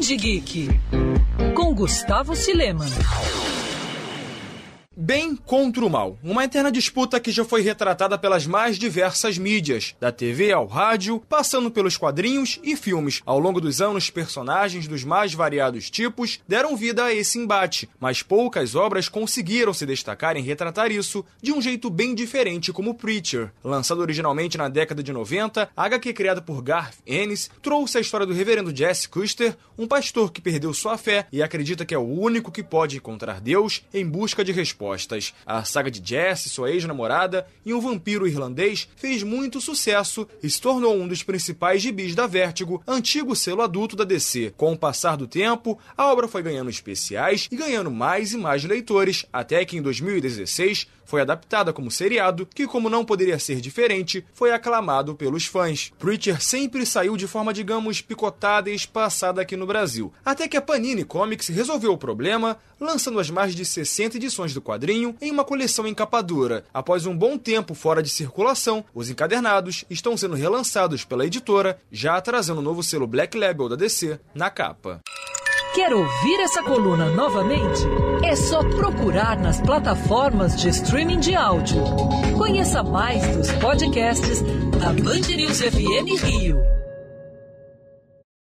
Geek, com Gustavo Sileman. Bem contra o mal. Uma eterna disputa que já foi retratada pelas mais diversas mídias, da TV ao rádio, passando pelos quadrinhos e filmes. Ao longo dos anos, personagens dos mais variados tipos deram vida a esse embate, mas poucas obras conseguiram se destacar em retratar isso de um jeito bem diferente como Preacher. Lançado originalmente na década de 90, a HQ criada por Garth Ennis trouxe a história do reverendo Jesse Custer, um pastor que perdeu sua fé e acredita que é o único que pode encontrar Deus em busca de respostas A saga de Jesse, sua ex-namorada e um vampiro irlandês fez muito sucesso e se tornou um dos principais gibis da Vertigo, antigo selo adulto da DC. Com o passar do tempo, a obra foi ganhando especiais e ganhando mais e mais leitores, até que em 2016 foi adaptada como seriado, que, como não poderia ser diferente, foi aclamado pelos fãs. Preacher sempre saiu de forma, digamos, picotada e espaçada aqui no Brasil, até que a Panini Comics resolveu o problema, lançando as mais de 60 edições do quadrinho em uma coleção encapadura. Após um bom tempo fora de circulação, os encadernados estão sendo relançados pela editora, já trazendo o novo selo Black Label da DC na capa. Quer ouvir essa coluna novamente? É só procurar nas plataformas de streaming de áudio. Conheça mais dos podcasts da Band News FM Rio.